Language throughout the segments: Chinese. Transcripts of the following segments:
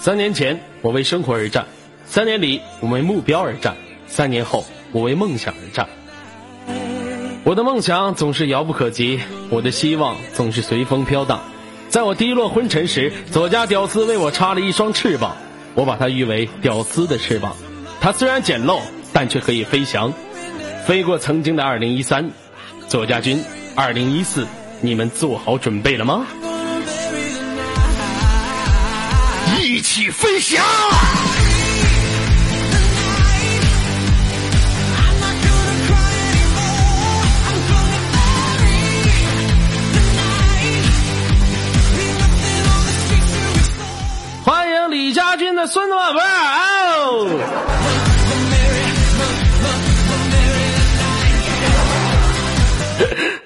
三年前，我为生活而战；三年里，我为目标而战；三年后，我为梦想而战。我的梦想总是遥不可及，我的希望总是随风飘荡。在我低落昏沉时，左家屌丝为我插了一双翅膀，我把它誉为“屌丝的翅膀”。它虽然简陋，但却可以飞翔，飞过曾经的二零一三。左家军，二零一四，你们做好准备了吗？一起飞翔！欢迎李家军的孙子们，哦！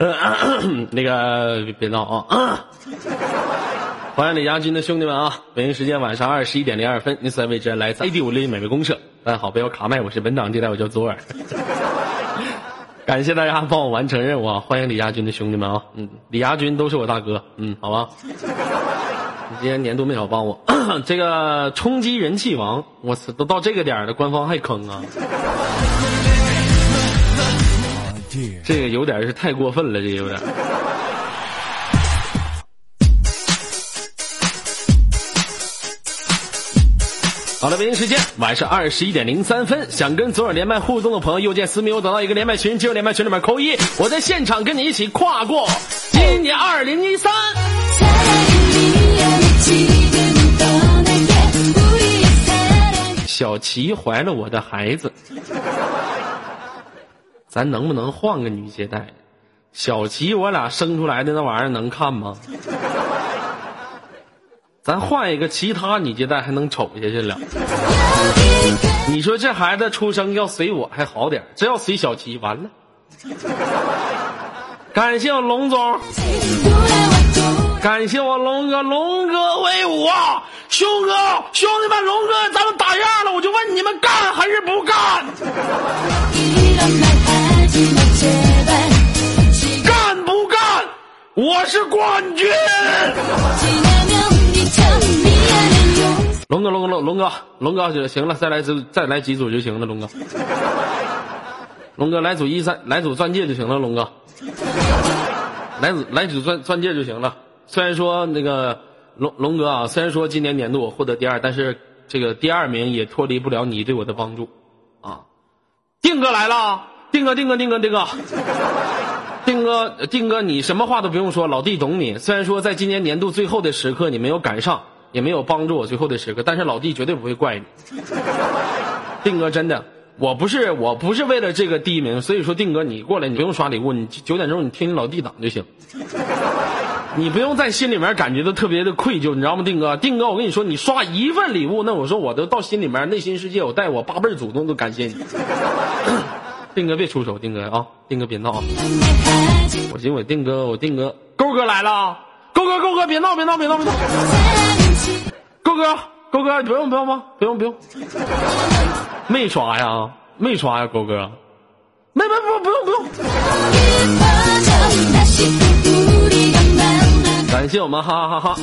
那个别闹啊！欢迎李家军的兄弟们啊！北京时间晚上二十一点零二分，您所在位置来自 A D 五零美味公社。大家好，不要卡麦，我是本长接待，我叫左耳。感谢大家帮我完成任务啊！欢迎李家军的兄弟们啊！嗯，李家军都是我大哥，嗯，好吧。你今年年度没少帮我，这个冲击人气王，我操，都到这个点了，官方还坑啊！这个有点是太过分了，这有点。好了，北京时间晚上二十一点零三分，想跟左耳连麦互动的朋友，右键私密我找到一个连麦群，进入连麦群里面扣一，我在现场跟你一起跨过今年二零一三。小琪怀了我的孩子，咱能不能换个女接待？小琪我俩生出来的那玩意儿能看吗？咱换一个其他女接待还能瞅下去了。你说这孩子出生要随我还好点，这要随小琪完了。感谢我龙总，感谢我龙哥，龙哥威武啊！兄哥，兄弟们，龙哥咱们打样了，我就问你们干还是不干？干不干？我是冠军。龙哥，龙哥，龙龙哥，龙哥就行了，再来组，再来几组就行了，龙哥。龙哥来组一三，来组钻戒就行了，龙哥。来组来组钻钻戒就行了。虽然说那个龙龙哥啊，虽然说今年年度我获得第二，但是这个第二名也脱离不了你对我的帮助啊。定哥来了，定哥，定哥，定哥，定哥，定哥，定哥，你什么话都不用说，老弟懂你。虽然说在今年年度最后的时刻你没有赶上。也没有帮助我最后的时刻，但是老弟绝对不会怪你。定哥真的，我不是我不是为了这个第一名，所以说定哥你过来，你不用刷礼物，你九点钟你听老弟党就行。你不用在心里面感觉到特别的愧疚，你知道吗？定哥，定哥，我跟你说，你刷一份礼物，那我说我都到心里面内心世界，我带我八辈祖宗都感谢你。定哥别出手，定哥啊，定哥别闹啊！我寻思我定哥，我定哥，勾哥来了，勾哥勾哥别闹别闹别闹别闹！勾哥，勾哥你，不用不用吗？不用不用，没刷呀，没刷呀，勾哥，没没不不用不用。感谢我们哈哈哈哈。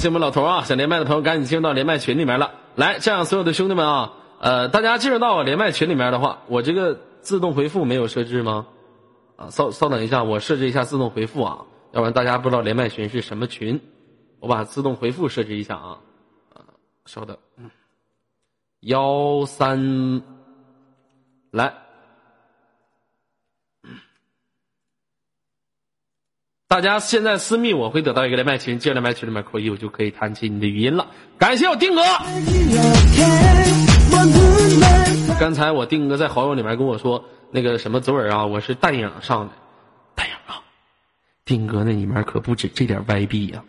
谢我们老头啊，想连麦的朋友赶紧进入到连麦群里面了。来，这样所有的兄弟们啊，呃，大家进入到我连麦群里面的话，我这个自动回复没有设置吗？啊，稍稍等一下，我设置一下自动回复啊，要不然大家不知道连麦群是什么群，我把自动回复设置一下啊，啊，稍等，幺三，来，大家现在私密我会得到一个连麦群，进连麦群里面扣一，我就可以弹起你的语音了。感谢我丁哥，刚才我丁哥在好友里面跟我说。那个什么左耳啊，我是淡影上的，淡影啊，丁哥那里面可不止这点歪币呀，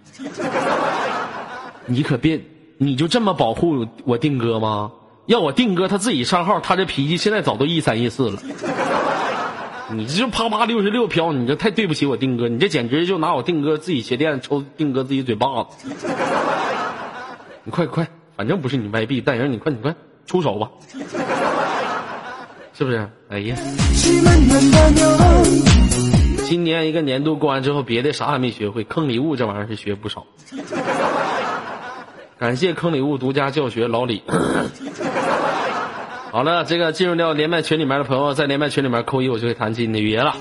你可别，你就这么保护我定哥吗？要我定哥他自己上号，他这脾气现在早都一三一四了，你这啪啪六十六飘，你这太对不起我定哥，你这简直就拿我定哥自己鞋垫抽定哥自己嘴巴子，你快快，反正不是你歪币，淡影你快你快出手吧。是不是？哎呀，今年一个年度过完之后，别的啥还没学会，坑礼物这玩意儿是学不少。感谢坑礼物独家教学老李。好了，这个进入到连麦群里面的朋友，在连麦群里面扣一，我就会弹起你的语言了。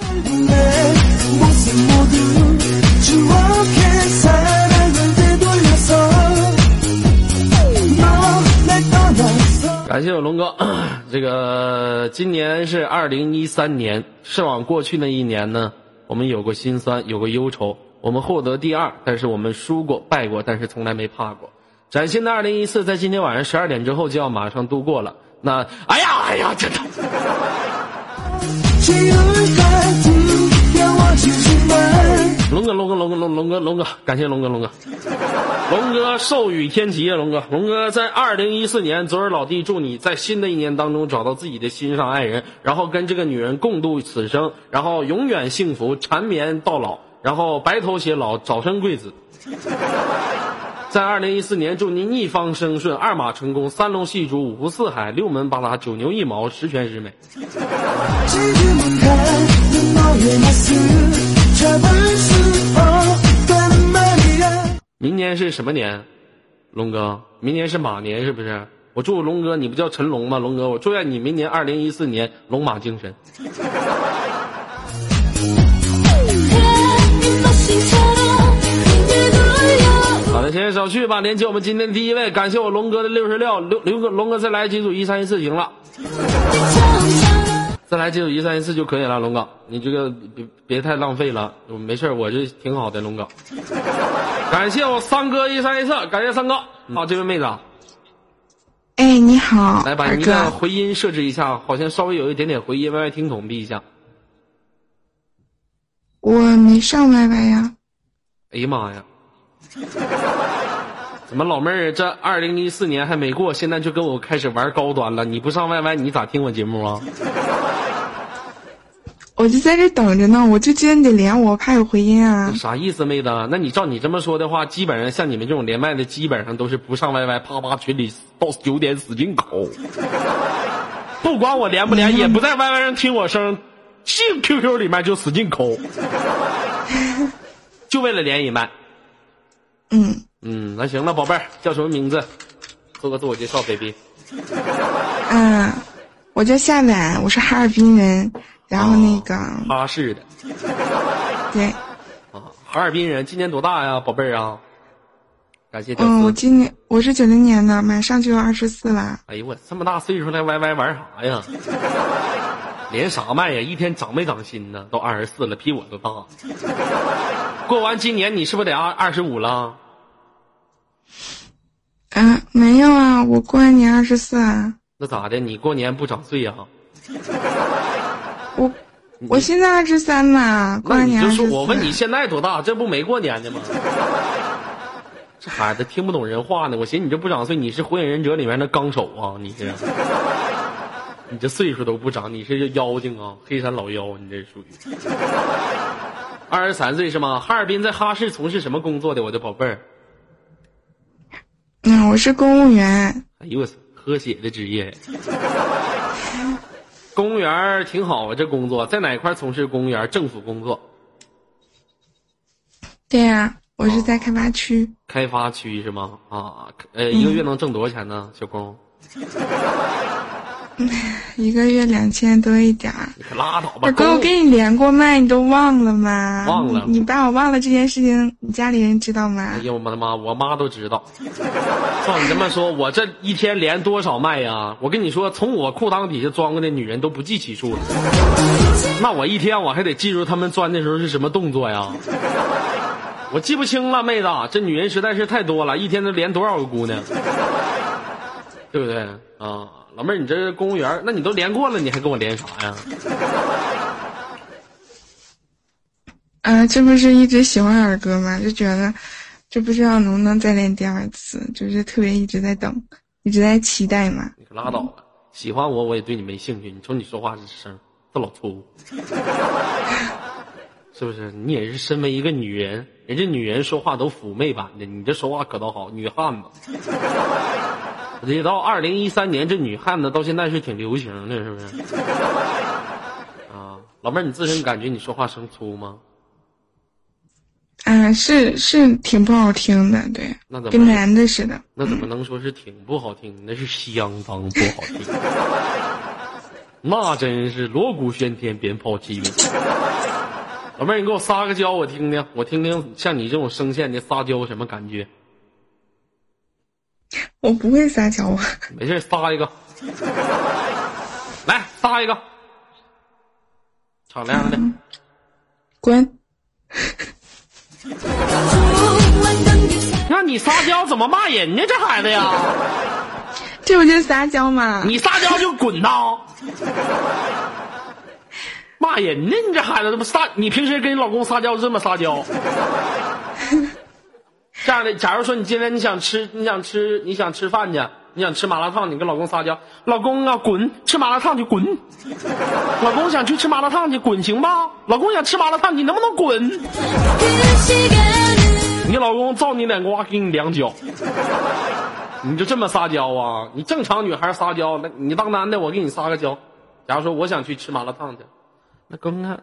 感谢我龙哥，这个今年是二零一三年，是往过去那一年呢，我们有过心酸，有过忧愁，我们获得第二，但是我们输过败过，但是从来没怕过。崭新的二零一四，在今天晚上十二点之后就要马上度过了。那，哎呀，哎呀，真的。龙哥，龙哥，龙哥，龙龙哥，龙哥，感谢龙哥，龙哥，龙哥寿与天齐啊，龙哥，龙哥在二零一四年，昨日老弟祝你在新的一年当中找到自己的心上爱人，然后跟这个女人共度此生，然后永远幸福，缠绵到老，然后白头偕老，早生贵子。在二零一四年，祝您一方生顺，二马成功，三龙戏珠，五湖四海，六门八达，九牛一毛，十全十美。明年是什么年，龙哥？明年是马年，是不是？我祝龙哥，你不叫陈龙吗？龙哥，我祝愿你明年二零一四年龙马精神。好的，先少去吧。连接我们今天第一位，感谢我龙哥的六十六，刘刘哥，龙哥再来几组一三一四行了。再来几组一三一四就可以了，龙哥，你这个别别太浪费了，没事我这挺好的，龙哥。感谢我三哥一三一四，感谢三哥。好，这位妹子。哎，你好，来把你的回音设置一下，好像稍微有一点点回音，歪歪听筒闭一下。我没上 YY 呀。哎呀妈呀！怎么老妹儿这二零一四年还没过，现在就跟我开始玩高端了？你不上 YY，你咋听我节目啊？我就在这等着呢，我就觉得你得连我，怕有回音啊。啥意思，妹子？那你照你这么说的话，基本上像你们这种连麦的，基本上都是不上 YY，啪啪群里到九点使劲口，不管我连不连，也不在 YY 上听我声，进 QQ 里面就使劲抠，就为了连一麦。嗯嗯，那行了，宝贝儿，叫什么名字？做个自我介绍，baby。嗯，我叫夏婉，我是哈尔滨人。然后那个哈市的，对，啊，哈尔滨人，今年多大呀，宝贝儿啊？感谢嗯，我今年我是九零年的，马上就要二十四了。哎呦我这么大岁数了，歪歪玩啥呀？连啥麦呀？一天长没长心呢？都二十四了，比我都大。过完今年，你是不是得二二十五了？啊，没有啊，我过完年二十四啊。那咋的？你过年不长岁呀？我我现在二十三呢，过完年就说我问你现在多大？这不没过年呢吗？这孩子听不懂人话呢。我寻思你这不长岁，你是火影忍者里面的纲手啊？你是？你这岁数都不长，你是妖精啊？黑山老妖，你这属于。二十三岁是吗？哈尔滨在哈市从事什么工作的？我的宝贝儿。嗯，我是公务员。哎呦我操，喝血的职业。公务员挺好啊，这工作在哪块从事公务员？政府工作。对呀，我是在开发区。开发区是吗？啊，呃，一个月能挣多少钱呢，小工？一个月两千多一点儿。你可拉倒吧！二哥，我跟你连过麦，你都忘了吗？忘了。你把我忘了这件事情，你家里人知道吗？哎呀，我的妈！我妈都知道。照你这么说，我这一天连多少麦呀？我跟你说，从我裤裆底下钻过的女人都不计其数了。那我一天我还得记住她们钻的时候是什么动作呀？我记不清了，妹子，这女人实在是太多了，一天都连多少个姑娘？对不对啊？老妹儿，你这公务员，那你都连过了，你还跟我连啥呀？啊，这不是一直喜欢二哥吗？就觉得，就不知道能不能再连第二次，就是特别一直在等，一直在期待嘛。你可拉倒吧！喜欢我，我也对你没兴趣。你瞅你说话这声，这老粗，是不是？你也是身为一个女人，人家女人说话都妩媚版的，你这说话可倒好，女汉子。得到二零一三年，这女汉子到现在是挺流行的，是不是？啊，老妹儿，你自身感觉你说话声粗吗？啊，是是挺不好听的，对，那怎么跟男的似的。那怎么能说是挺不好听？那是相当不好听，那真是锣鼓喧天，鞭炮齐鸣。老妹儿，你给我撒个娇，我听听，我听听，像你这种声线的撒娇什么感觉？我不会撒娇啊。没事，撒一个，来撒一个，敞亮的。滚！让你撒娇怎么骂人呢？这孩子呀，这不就撒娇吗？你撒娇就滚呐！骂人呢？你这孩子这不撒？你平时跟你老公撒娇这么撒娇？这样的，假如说你今天你想吃，你想吃，你想吃饭去，你想吃麻辣烫，你跟老公撒娇，老公啊，滚！吃麻辣烫去滚！老公想去吃麻辣烫去滚行吧？老公想吃麻辣烫，你能不能滚？你老公照你脸瓜给你两脚，你就这么撒娇啊？你正常女孩撒娇，那你当男的我给你撒个娇。假如说我想去吃麻辣烫去，老公啊，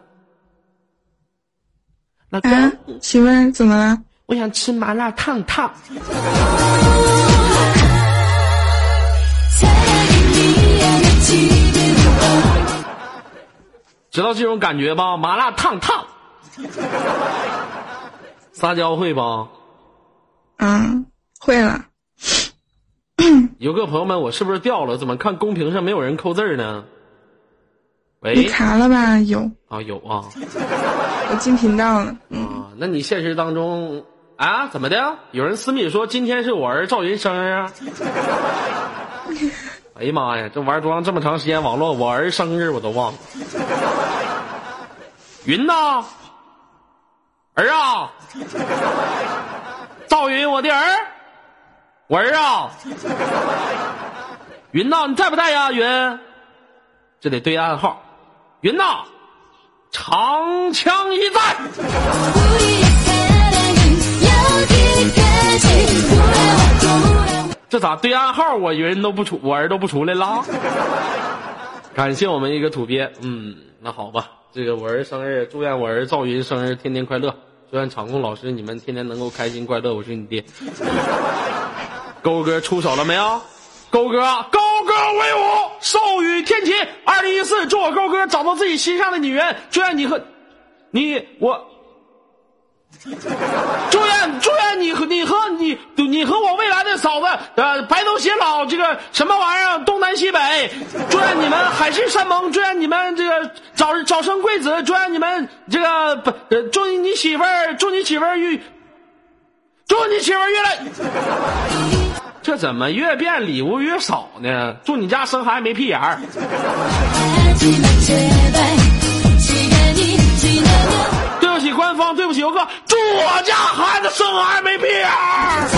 老公，啊，媳妇儿怎么了？我想吃麻辣烫烫。知道这种感觉吧？麻辣烫烫，撒娇会不？嗯，会了。有个朋友们，我是不是掉了？怎么看公屏上没有人扣字儿呢？你喂，卡了吧？有，啊有啊我进频道了。啊，那你现实当中啊怎么的？有人私密说今天是我儿赵云生日啊？哎呀妈呀，这玩多长这么长时间网络，我儿生日我都忘了。云呐，儿啊，赵云，我的儿，我儿啊，云呐，你在不在呀？云，这得对暗号。云呐，长枪一在。这咋对暗号我人都不出，我儿都不出来了？感谢我们一个土鳖，嗯，那好吧，这个我儿生日，祝愿我儿赵云生日天天快乐，祝愿场控老师你们天天能够开心快乐，我是你爹。勾哥出手了没有？勾哥，勾哥威武，寿与天齐。二零一四，祝我勾哥找到自己心上的女人，祝愿你和你我。祝愿祝愿你和你和你你和我未来的嫂子呃白头偕老，这个什么玩意儿东南西北，祝愿你们海誓山盟，祝愿你们这个早早生贵子，祝愿你们这个不呃祝你媳妇儿祝你媳妇儿越祝你媳妇儿越来。这怎么越变礼物越少呢？祝你家生孩子没屁眼儿。对不起游客，祝我家孩子生孩子没屁眼儿。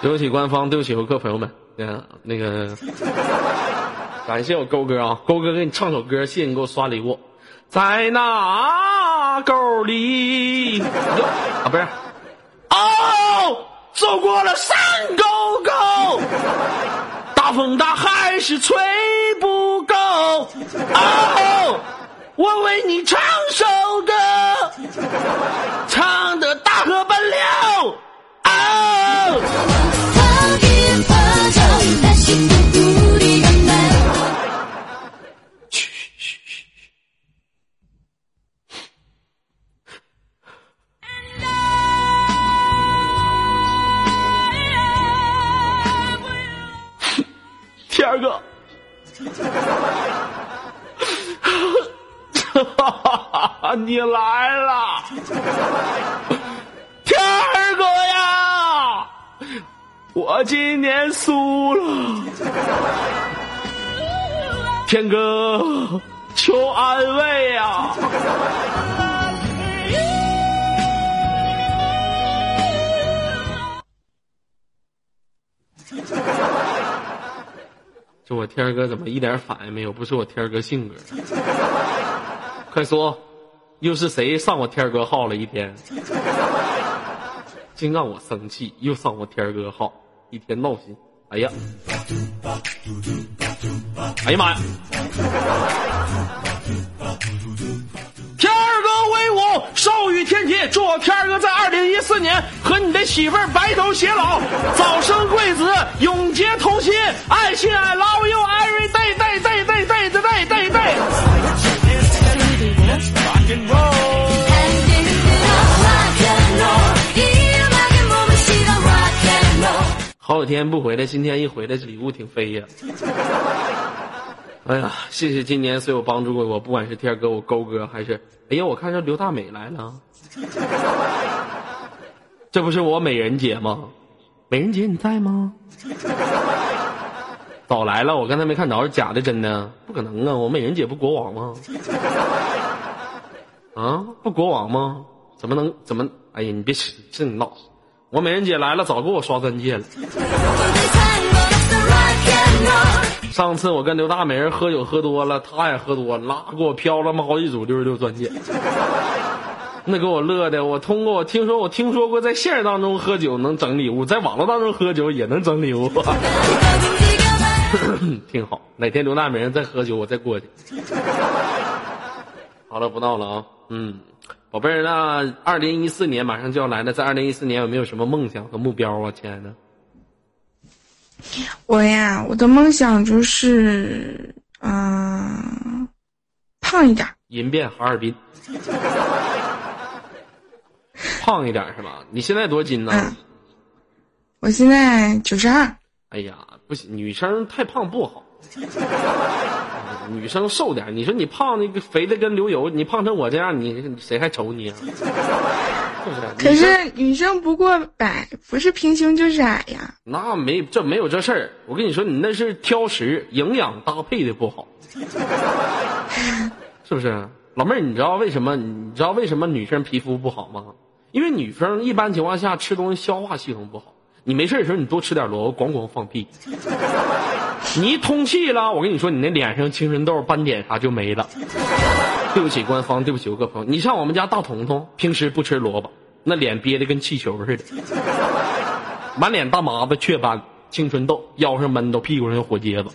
对不起官方，对不起游客朋友们，嗯，那个感谢我勾哥啊，勾哥给你唱首歌，谢谢你给我刷礼物，在那沟里，啊不是，哦，走过了山沟沟。大风大还是吹不够。哦，我为你唱首歌，唱的大河奔流。哦，啊你来了，天儿哥呀，我今年输了，天哥求安慰呀。这我天儿哥怎么一点反应没有？不是我天儿哥性格。快说，又是谁上我天哥号了一天？净让我生气，又上我天哥号，一天闹心。哎呀，哎呀妈呀！天儿哥威武，寿与天齐，祝我天儿哥在二零一四年和你的媳妇儿白头偕老，早生贵子，永结同心，爱心 I love you every day day day day day day day day。好几天不回来，今天一回来，这礼物挺飞呀。哎呀，谢谢今年所有帮助过我，不管是天哥、我勾哥，还是哎呀，我看这刘大美来了，这不是我美人姐吗？美人姐你在吗？早来了，我刚才没看着，是假的真的？不可能啊！我美人姐不国王吗？啊，不国王吗？怎么能怎么？哎呀，你别吃，这你闹！我美人姐来了，早给我刷钻戒了。上次我跟刘大美人喝酒喝多了，她也喝多了，拉给我飘了嘛好几组六十六钻戒，那给我乐的。我通过我听说我听说过在现实当中喝酒能整礼物，在网络当中喝酒也能整礼物，挺好。哪天刘大美人再喝酒，我再过去。好了，不闹了啊，嗯。宝贝儿，那二零一四年马上就要来了，在二零一四年有没有什么梦想和目标啊，亲爱的？我呀，我的梦想就是，嗯、胖一点儿。银遍哈尔滨，胖一点是吧？你现在多斤呢？嗯，我现在九十二。哎呀，不行，女生太胖不好。女生瘦点，你说你胖那个肥的跟流油，你胖成我这样，你谁还瞅你啊？是不是？可是女生不过百，不是平胸就是矮呀。那没这没有这事儿。我跟你说，你那是挑食，营养搭配的不好，是不是？老妹儿，你知道为什么？你知道为什么女生皮肤不好吗？因为女生一般情况下吃东西消化系统不好。你没事的时候，你多吃点萝卜，咣咣放屁。你一通气了，我跟你说，你那脸上青春痘、斑点啥就没了。对不起官方，对不起我各朋友。你像我们家大彤彤，平时不吃萝卜，那脸憋得跟气球似的，满脸大麻子、雀斑、青春痘，腰上闷痘屁股上有火疖子。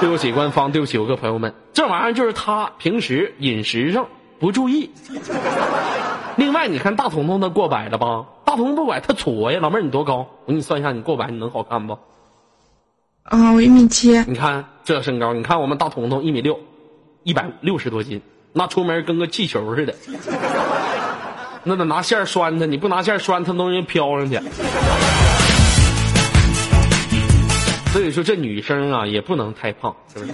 对不起官方，对不起我各朋友们，这玩意儿就是他平时饮食上不注意。另外，你看大彤彤他过百了吧？大彤彤不百，他矬呀。老妹儿，你多高？我给你算一下，你过百你能好看不？啊，我一米七。你看这身高，你看我们大彤彤一米六，一百六十多斤，那出门跟个气球似的，那得拿线拴他，你不拿线拴它，都容易飘上去。所以说，这女生啊也不能太胖，是不是？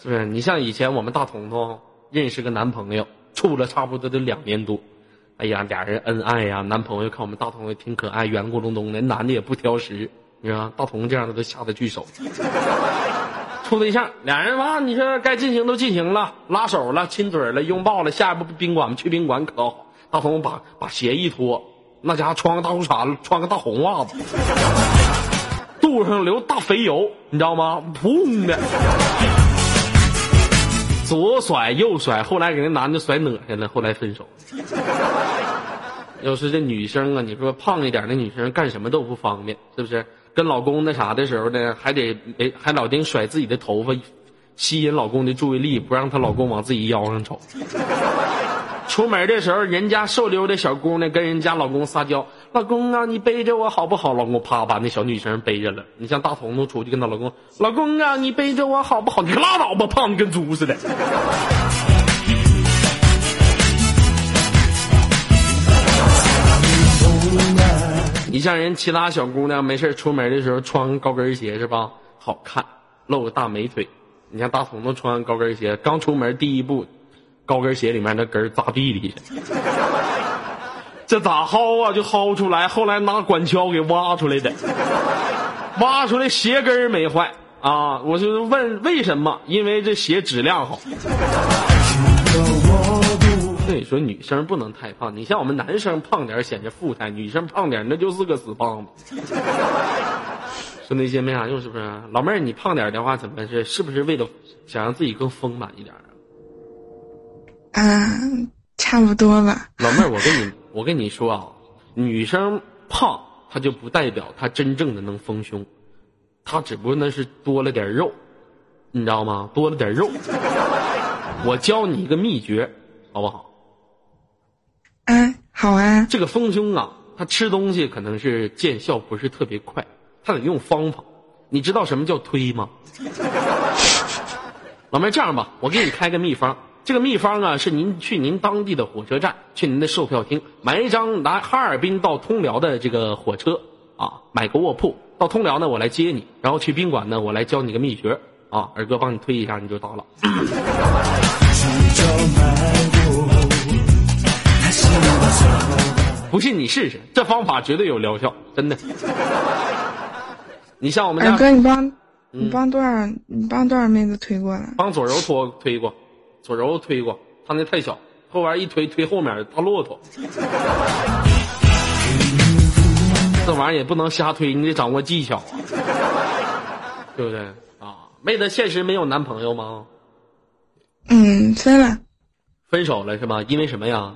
是不是？你像以前我们大彤彤认识个男朋友，处了差不多得两年多，哎呀，俩人恩爱呀，男朋友看我们大彤彤挺可爱，圆咕隆咚的，男的也不挑食，你看？大同这样的都下得去手。处对象，俩人吧，你说该进行都进行了，拉手了，亲嘴了，拥抱了，下一步宾馆去宾馆可好。大同把把鞋一脱，那家伙穿个大裤衩子，穿个大红袜子，肚上流大肥油，你知道吗？砰的，左甩右甩，后来给那男的甩哪去了，后来分手。要是这女生啊，你说胖一点的女生干什么都不方便，是不是？跟老公那啥的时候呢，还得没还老丁甩自己的头发，吸引老公的注意力，不让她老公往自己腰上瞅。出门的时候，人家瘦溜的小姑娘跟人家老公撒娇：“老公啊，你背着我好不好？”老公啪把那小女生背着了。你像大彤彤出去跟她老公：“老公啊，你背着我好不好？”你可拉倒吧，胖的跟猪似的。你像人其他小姑娘没事出门的时候穿高跟鞋是吧？好看，露个大美腿。你像大彤彤穿高跟鞋，刚出门第一步，高跟鞋里面那根儿扎地里，这咋薅啊？就薅出来，后来拿管锹给挖出来的，挖出来鞋跟没坏啊！我就问为什么？因为这鞋质量好。所以说女生不能太胖，你像我们男生胖点显得富态，女生胖点那就是个死胖子。说那些没啥用，是不是？老妹儿，你胖点的话，怎么是？是不是为了想让自己更丰满一点儿啊？嗯，差不多吧。老妹儿，我跟你我跟你说啊，女生胖，她就不代表她真正的能丰胸，她只不过那是多了点肉，你知道吗？多了点肉。我教你一个秘诀，好不好？啊，好啊，这个丰胸啊，他吃东西可能是见效不是特别快，他得用方法。你知道什么叫推吗？老妹儿，这样吧，我给你开个秘方。这个秘方啊，是您去您当地的火车站，去您的售票厅买一张拿哈尔滨到通辽的这个火车啊，买个卧铺到通辽呢，我来接你，然后去宾馆呢，我来教你个秘诀啊，二哥帮你推一下，你就到了。不信你试试，这方法绝对有疗效，真的。你像我们家二哥，你帮你帮多少你帮多少妹子推过来？帮左柔拖推过，左柔推过，他那太小，后边一推推后面大骆驼。这玩意儿也不能瞎推，你得掌握技巧啊，对不对啊？妹子现实没有男朋友吗？嗯，分了。分手了是吧？因为什么呀？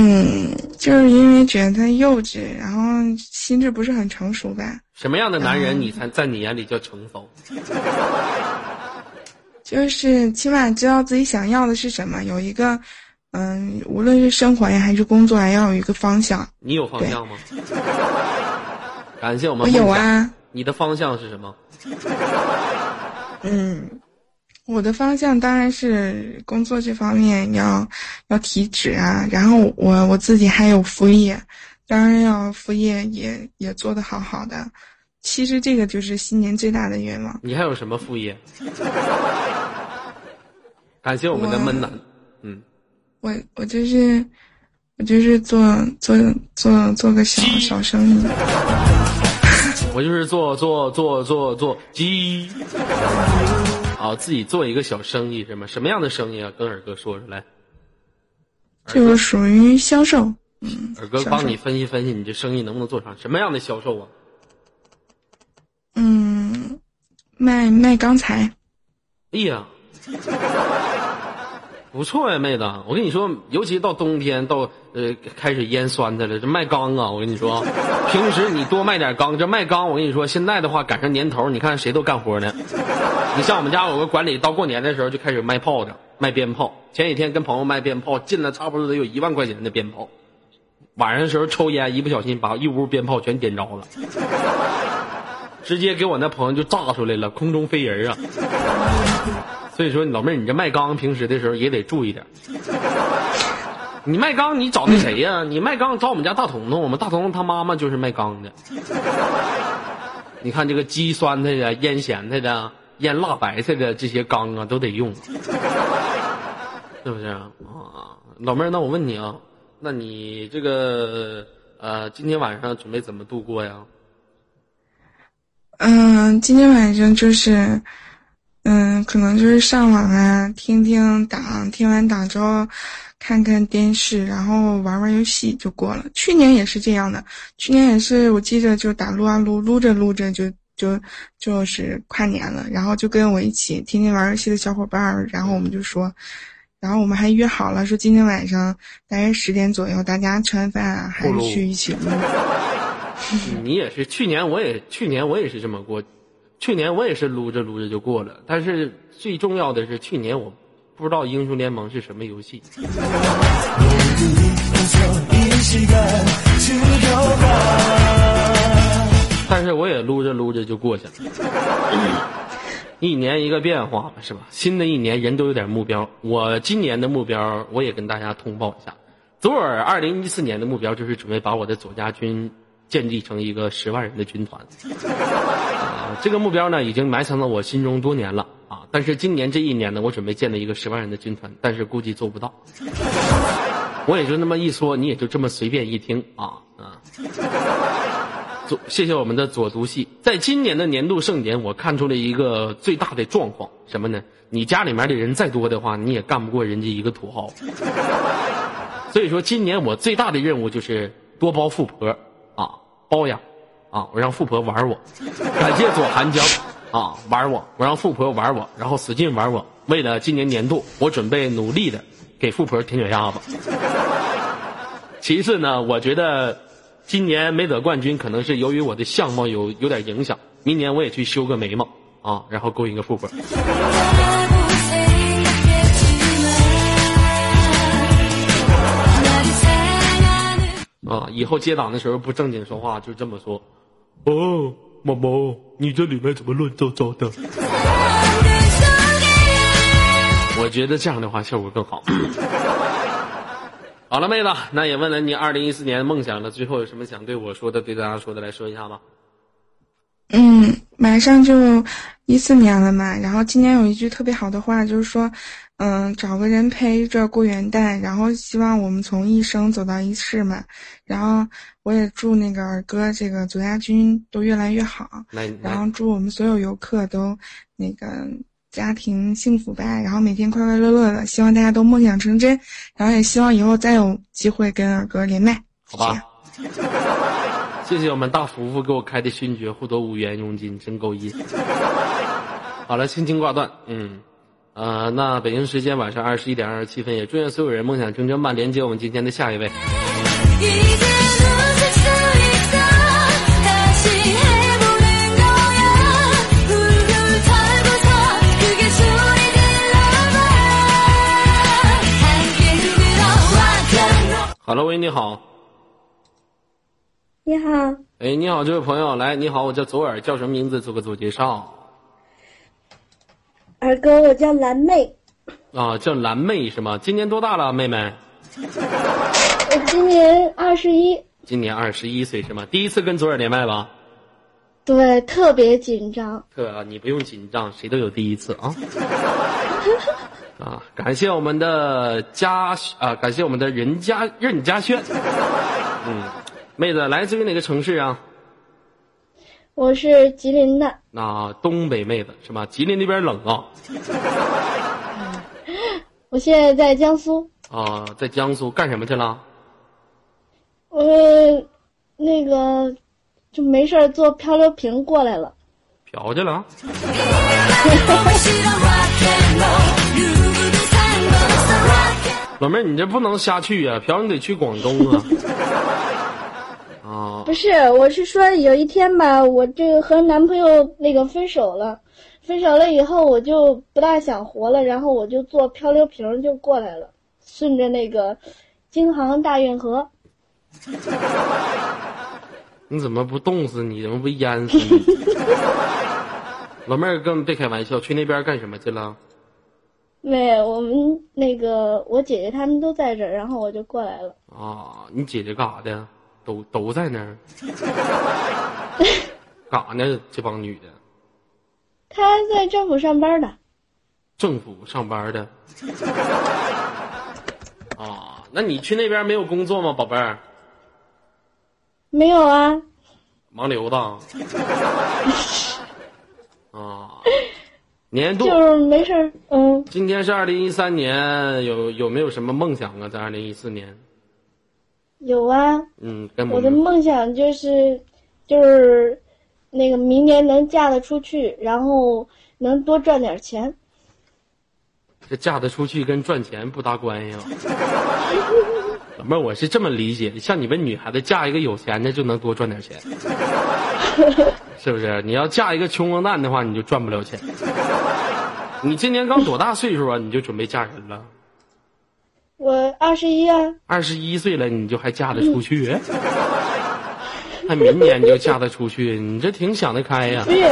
嗯，就是因为觉得他幼稚，然后心智不是很成熟吧。什么样的男人你才在你眼里叫成熟？就是起码知道自己想要的是什么，有一个，嗯，无论是生活呀还是工作，呀要有一个方向。你有方向吗？感谢我们我有啊。你的方向是什么？嗯。我的方向当然是工作这方面要要提职啊，然后我我自己还有副业，当然要副业也也做得好好的。其实这个就是新年最大的愿望。你还有什么副业？感谢我们的闷男，嗯。我我就是我就是做做做做个小小生意。我就是做做做做做鸡。啊，自己做一个小生意是吗？什么样的生意啊？跟尔哥说出来。就是属于销售。嗯。尔哥帮你分析分析，你这生意能不能做成？什么样的销售啊？嗯，卖卖钢材。哎呀。不错呀，妹子，我跟你说，尤其到冬天，到呃开始腌酸菜了，这卖缸啊，我跟你说，平时你多卖点缸，这卖缸，我跟你说，现在的话赶上年头，你看谁都干活呢。你像我们家有个管理，到过年的时候就开始卖炮仗，卖鞭炮。前几天跟朋友卖鞭炮，进了差不多得有一万块钱的鞭炮。晚上的时候抽烟，一不小心把一屋鞭炮全点着了，直接给我那朋友就炸出来了，空中飞人啊！所以说，老妹儿，你这卖钢平时的时候也得注意点。你卖钢，你找那谁呀？你卖钢找我们家大彤彤，我们大彤彤他妈妈就是卖钢的。你看这个鸡酸菜的、腌咸菜的、腌辣白菜的这些钢啊，都得用，是不是啊？老妹儿，那我问你啊，那你这个呃，今天晚上准备怎么度过呀？嗯，今天晚上就是。嗯，可能就是上网啊，听听档，听完档之后，看看电视，然后玩玩游戏就过了。去年也是这样的，去年也是，我记着就打撸啊撸，撸着撸着就就就是跨年了，然后就跟我一起天天玩游戏的小伙伴，然后我们就说，然后我们还约好了，说今天晚上大约十点左右，大家吃完饭啊还是去一起撸。你也是，去年我也去年我也是这么过。去年我也是撸着撸着就过了，但是最重要的是去年我不知道英雄联盟是什么游戏，但是我也撸着撸着就过去了。一年一个变化是吧？新的一年人都有点目标，我今年的目标我也跟大家通报一下。左耳二零一四年的目标就是准备把我的左家军建立成一个十万人的军团。啊这个目标呢，已经埋藏在我心中多年了啊！但是今年这一年呢，我准备建立一个十万人的军团，但是估计做不到。我也就那么一说，你也就这么随便一听啊啊！左，谢谢我们的左独系，在今年的年度盛典，我看出了一个最大的状况，什么呢？你家里面的人再多的话，你也干不过人家一个土豪。所以说，今年我最大的任务就是多包富婆，包养。啊！我让富婆玩我，感谢左寒江啊，玩我，我让富婆玩我，然后使劲玩我。为了今年年度，我准备努力的给富婆舔脚丫子。其次呢，我觉得今年没得冠军，可能是由于我的相貌有有点影响。明年我也去修个眉毛啊，然后勾引个富婆。啊，以后接档的时候不正经说话，就这么说。哦，毛毛，你这里面怎么乱糟糟的？我觉得这样的话效果更好。好了，妹子，那也问了你二零一四年的梦想了，最后有什么想对我说的、对大家说的，来说一下吧。嗯，马上就一四年了嘛，然后今年有一句特别好的话，就是说，嗯，找个人陪着过元旦，然后希望我们从一生走到一世嘛。然后我也祝那个二哥这个左家军都越来越好，然后祝我们所有游客都那个家庭幸福吧，然后每天快快乐乐的，希望大家都梦想成真，然后也希望以后再有机会跟二哥连麦，好吧？谢谢我们大福福给我开的勋爵，获得五元佣金，真够意思。好了，轻轻挂断，嗯，呃，那北京时间晚上二十一点二十七分，也祝愿所有人梦想成真吧。连接我们今天的下一位。好了，喂，你好。你好，哎，你好，这位朋友，来，你好，我叫左耳，叫什么名字？做个自我介绍。二哥，我叫蓝妹。啊，叫蓝妹是吗？今年多大了，妹妹？我今年二十一。今年二十一岁是吗？第一次跟左耳连麦吧？对，特别紧张。特啊，你不用紧张，谁都有第一次啊。啊，感谢我们的家啊，感谢我们的任家任家轩。嗯。妹子来自于哪个城市啊？我是吉林的。那东北妹子是吧？吉林那边冷啊。我现在在江苏。啊，在江苏干什么去了？我那个就没事坐漂流瓶过来了。漂去了。老妹儿，你这不能瞎去呀！漂你得去广东啊。不是，我是说有一天吧，我这个和男朋友那个分手了，分手了以后我就不大想活了，然后我就坐漂流瓶就过来了，顺着那个京杭大运河。你怎么不冻死你？怎么不淹死你？老妹儿，跟别开玩笑，去那边干什么去了？没，我们那个我姐姐他们都在这儿，然后我就过来了。啊，你姐姐干啥的？都都在那儿，干啥呢？这帮女的，她在政府上班的。政府上班的。啊，那你去那边没有工作吗，宝贝儿？没有啊。忙流子。啊，年度就是没事儿，嗯。今天是二零一三年，有有没有什么梦想啊？在二零一四年。有啊，嗯，我的梦想就是，就是，那个明年能嫁得出去，然后能多赚点钱。这嫁得出去跟赚钱不搭关系啊？老妹儿，我是这么理解，像你们女孩子嫁一个有钱的就能多赚点钱，是不是？你要嫁一个穷光蛋的话，你就赚不了钱。你今年刚多大岁数啊？你就准备嫁人了？我二十一啊，二十一岁了，你就还嫁得出去？还明年就嫁得出去？你这挺想得开呀！不是，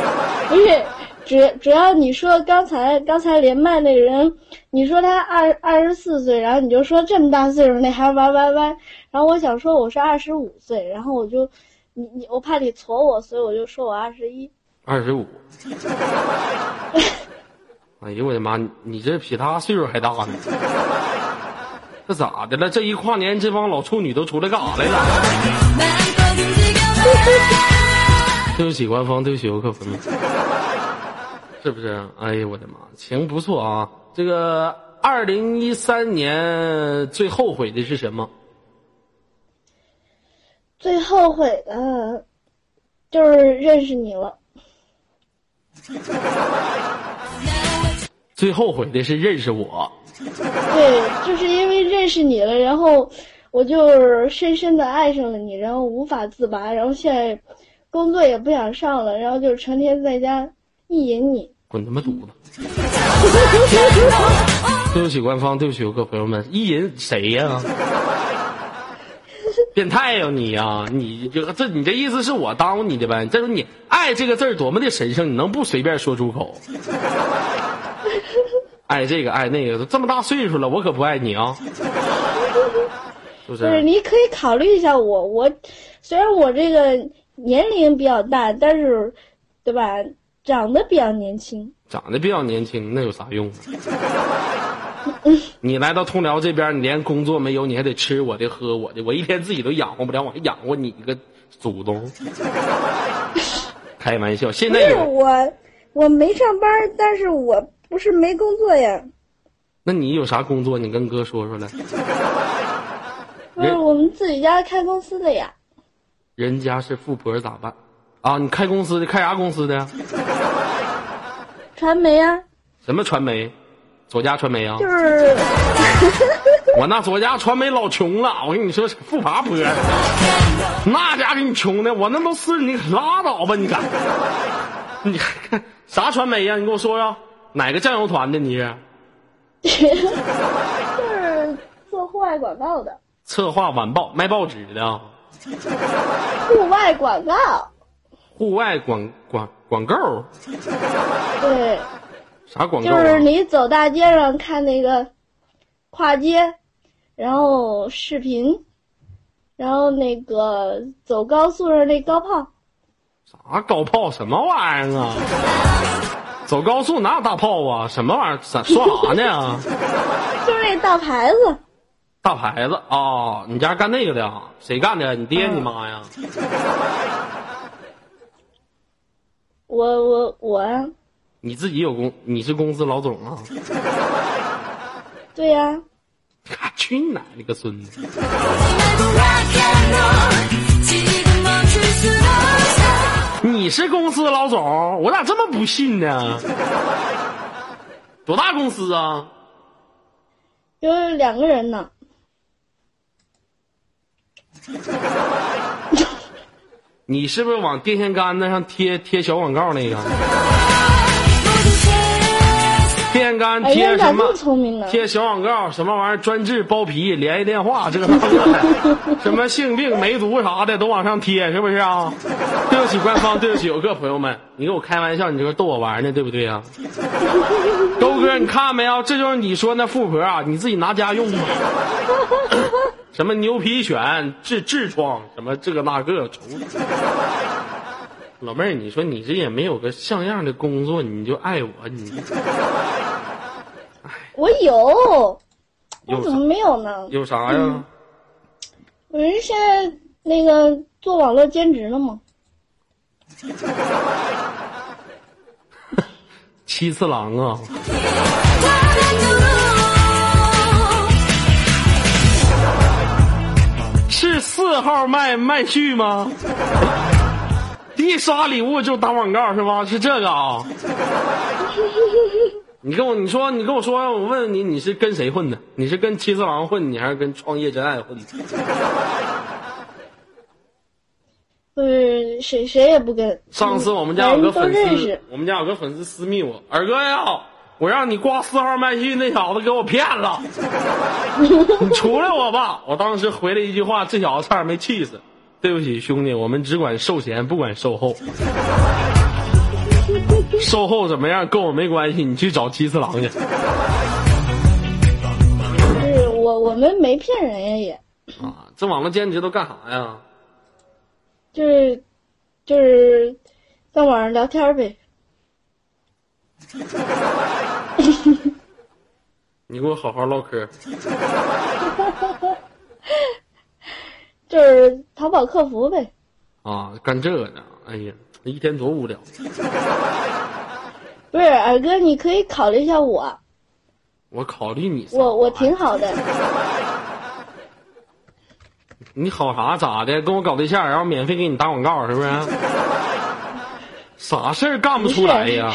不是，主主要你说刚才刚才连麦那个人，你说他二二十四岁，然后你就说这么大岁数那还玩歪歪，然后我想说我是二十五岁，然后我就你你我怕你挫我，所以我就说我二十一。二十五。哎呦我的妈！你这比他岁数还大呢。这咋的了？这一跨年，这帮老处女都出来干啥来了？对不起官方，对不起游客朋友，是不是？哎呀，我的妈！行，不错啊。这个二零一三年最后悔的是什么？最后悔的，就是认识你了。最后悔的是认识我。对，就是因为认识你了，然后我就是深深的爱上了你，然后无法自拔，然后现在工作也不想上了，然后就成天在家意淫你。滚他妈犊子！对不起官方，对不起游客朋友们，意淫谁呀？变态呀你呀！你这这你这意思是我耽误你的呗？再说你爱这个字儿多么的神圣，你能不随便说出口？爱这个爱那个，都这么大岁数了，我可不爱你啊！是不不是，是？你可以考虑一下我。我虽然我这个年龄比较大，但是，对吧？长得比较年轻。长得比较年轻，那有啥用啊？你来到通辽这边，你连工作没有，你还得吃我的喝我的，我一天自己都养活不了，我还养活你个祖宗？开玩笑，现在有，我，我没上班，但是我不是没工作呀。那你有啥工作？你跟哥说说来。不是我们自己家开公司的呀。人家是富婆咋办？啊，你开公司的，开啥公司的呀？传媒啊，什么传媒？左家传媒啊？就是 我那左家传媒老穷了，我跟你说，富爬坡，那家给你穷的，我那都是你拉倒吧，你敢？你看啥传媒呀、你给我说说，哪个酱油团的你是？就是做户外广告的，策划晚报卖报纸的啊，户外广告。户外广广广告，对，啥广告、啊？就是你走大街上看那个跨街，然后视频，然后那个走高速上那高炮，啥高炮？什么玩意儿啊？走高速哪有大炮啊？什么玩意儿？咋说啥呢？就是那大牌子。大牌子啊、哦你家干那个的啊？谁干的？你爹你妈呀？我我我呀，你自己有公？你是公司老总啊？对呀、去你奶奶个孙子！你是公司老总，我咋这么不信呢？多大公司啊？有两个人呢。你是不是往电线杆子上贴贴小广告那个？电线杆贴什么？贴小广告，什么玩意儿专治包皮、联系电话，这个那个的，什么性病、梅毒啥的都往上贴，是不是啊？对不起官方，对不起游客朋友们，你跟我开玩笑，你这是逗我玩呢，对不对啊、勾哥，你看没有？这就是你说那富婆啊，你自己拿家用吧。什么牛皮癣、痔痔疮，什么这个那个，老妹儿，你说你这也没有个像样的工作，你就爱我，你我有，我怎么没有呢？有啥呀？我人现在那个做网络兼职了吗。七次郎啊！是四号麦麦序吗？一刷礼物就打广告是吧？是这个啊？你跟我你说你跟我说，我问问你，你是跟谁混的？你是跟七次郎混，你还是跟创业真爱混的？不是谁谁也不跟。上次我们家有个粉丝我们家有个粉丝私密我，二哥呀，我让你挂四号麦序，那小子给我骗了，你出来我吧。我当时回了一句话，这小子差点没气死。对不起，兄弟，我们只管售前，不管售后。售后怎么样跟我没关系，你去找七次郎去。不是我，我们没骗人呀，也啊，这网络兼职都干啥呀？就是就是在网上聊天呗。你给我好好唠嗑。就是淘宝客服呗。啊，干这个呢？哎呀，一天多无聊。不是二哥，你可以考虑一下我，我考虑你我我挺好的。你好啥咋的？跟我搞对象，然后免费给你打广告，是不是？啥事儿干不出来呀？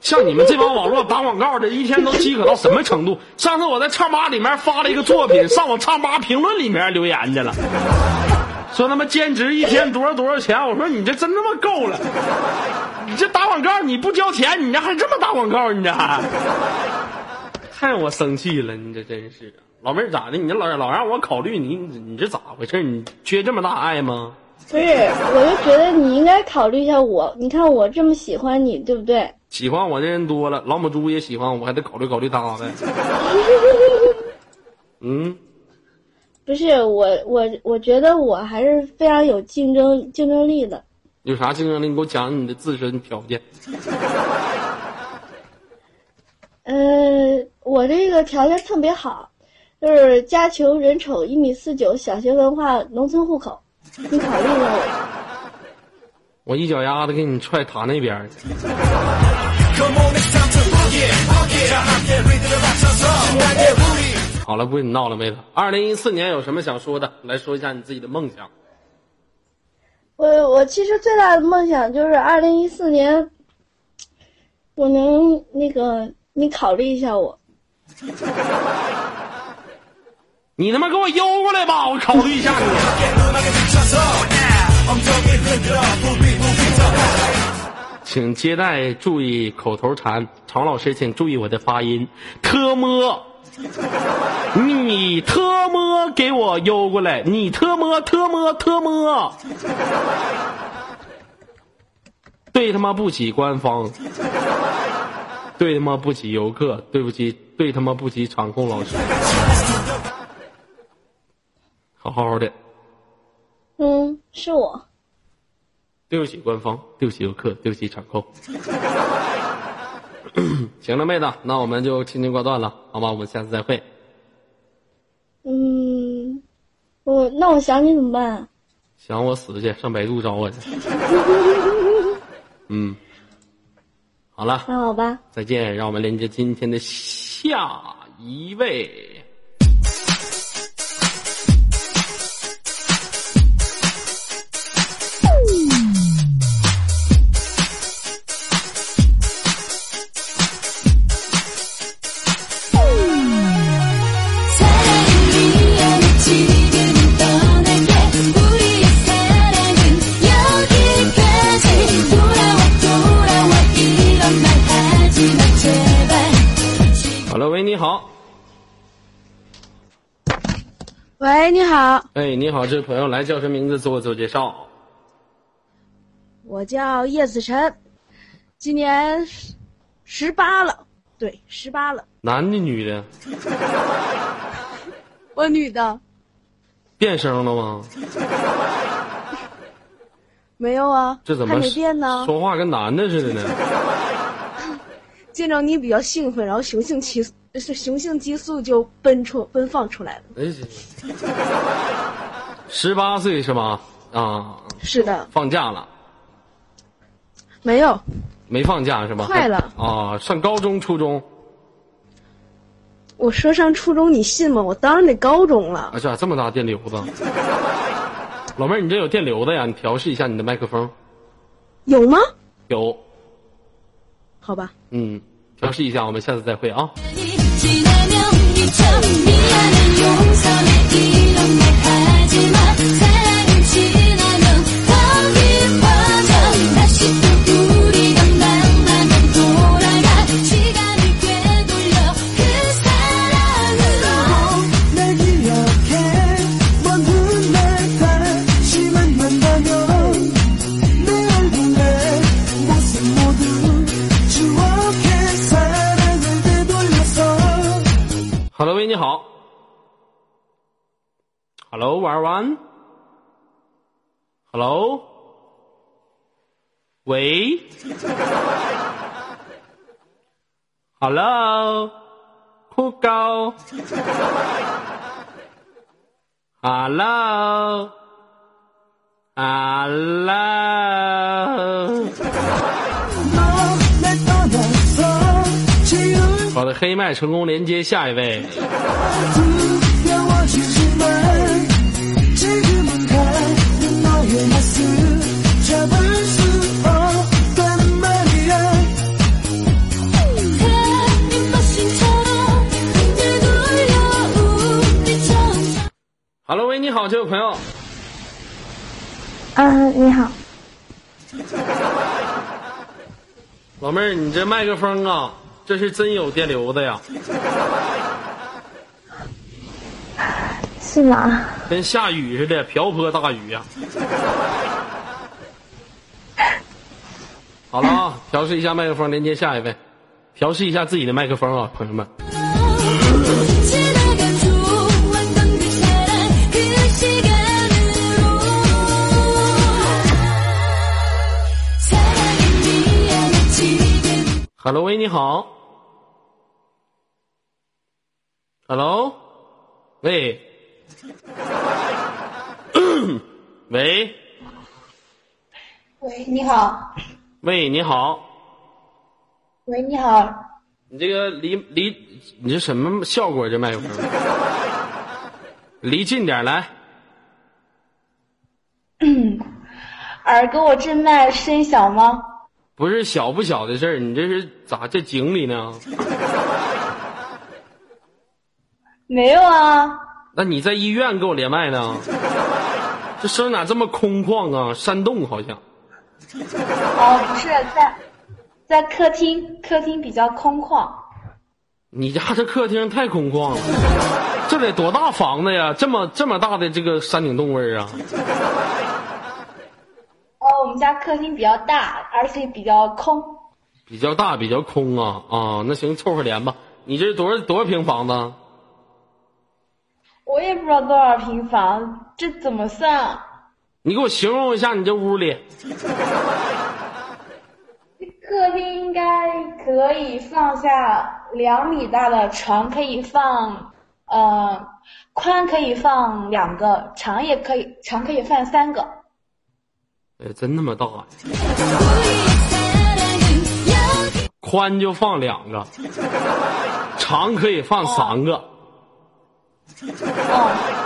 像你们这帮网络打广告的，一天都饥渴到什么程度？上次我在唱吧里面发了一个作品，上我唱吧评论里面留言去了，说他妈兼职一天多少多少钱？我说你这真他妈够了，你这打广告你不交钱，你这还这么打广告，你这还，太让我生气了，你这真是。老妹儿咋的？你这老老让我考虑你，你这咋回事？你缺这么大爱吗？不是，我就觉得你应该考虑一下我。你看我这么喜欢你，对不对？喜欢我的人多了，老母猪也喜欢我，还得考虑考虑他呗。嗯，不是我，我我觉得我还是非常有竞争竞争力的。有啥竞争力？你给我讲你的自身条件。呃，我这个条件特别好，就是家穷人丑，一米四九，小学文化，农村户口。你考虑一下我。我一脚丫子给你踹塔那边去。好了，不跟你闹了，妹子。二零一四年有什么想说的？来说一下你自己的梦想。我我其实最大的梦想就是二零一四年，我能那个你考虑一下我。你他妈给我邮过来吧，我考虑一下你。请接待注意口头禅，常老师请注意我的发音。特么，你特么给我邮过来，你特么特么特么，对他妈不起官方，对他妈不起游客，对不起，对他妈不起场控老师。好好的，嗯，是我。对不起，官方，对不起游客，对不起场控。行了，妹子，那我们就轻轻挂断了，好吗？我们下次再会。嗯，我那我想你怎么办？想我死去，上百度找我去。嗯，好了，那好吧，再见。让我们连接今天的下一位。喂，你好。哎，你好，这位朋友，来叫什么名字？自我自我介绍。我叫叶子晨，今年十八了，对，十八了。男的，女的？我女的。变声了吗？没有啊。这怎么还没变呢？说话跟男的似的呢。见着你比较兴奋，然后雄性激是雄性激素就奔出奔放出来了。哎，十八岁是吗？啊，是的。放假了？没有，没放假是吧？快了啊！上高中、初中。我说上初中，你信吗？我当然得高中了。啊，这这么大电流子？老妹儿，你这有电流的呀？你调试一下你的麦克风。有吗？有。好吧，嗯，调试一下，我们下次再会啊。 사랑이 참 미안해. 용서해. 玩完，Hello，喂，Hello，酷狗，Hello，啊啦。好的，黑麦成功连接，下一位。好，这位朋友。啊，你好。老妹儿，你这麦克风啊，这是真有电流的呀？是吗？跟下雨似的，瓢泼大雨呀。好了啊，调试一下麦克风，连接下一位。调试一下自己的麦克风啊，朋友们。Hello，喂，你好。Hello，喂，喂，喂，你好。喂，你好。喂，你好。你这个离离，你这什么效果？这麦克风？离近点来。耳哥，我这麦声音小吗？不是小不小的事儿，你这是咋在井里呢？没有啊。那你在医院跟我连麦呢？这声咋这么空旷啊？山洞好像。哦，不是在，在客厅，客厅比较空旷。你家这客厅太空旷了，这得多大房子呀？这么这么大的这个山顶洞位啊？哦，我们家客厅比较大，而且比较空。比较大，比较空啊啊！那行，凑合连吧。你这多少多少平房子？我也不知道多少平方，这怎么算？你给我形容一下你这屋里。客厅应该可以放下两米大的床，可以放，呃，宽可以放两个，长也可以，长可以放三个。哎，真那么大呀！宽就放两个，长可以放三个。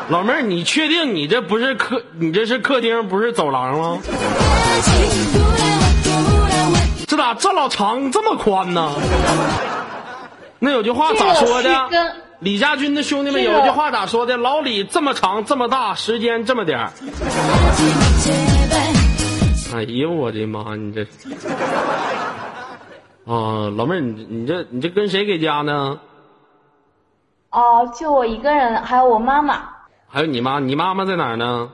老妹儿，你确定你这不是客？你这是客厅，不是走廊吗？这咋这老长这么宽呢？那有句话咋说的？李家军的兄弟们有句话咋说的？老李这么长这么大，时间这么点儿。哎呦我的妈！你这啊，老妹儿，你你这你这跟谁给家呢？哦，就我一个人，还有我妈妈。还有你妈，你妈妈在哪儿呢？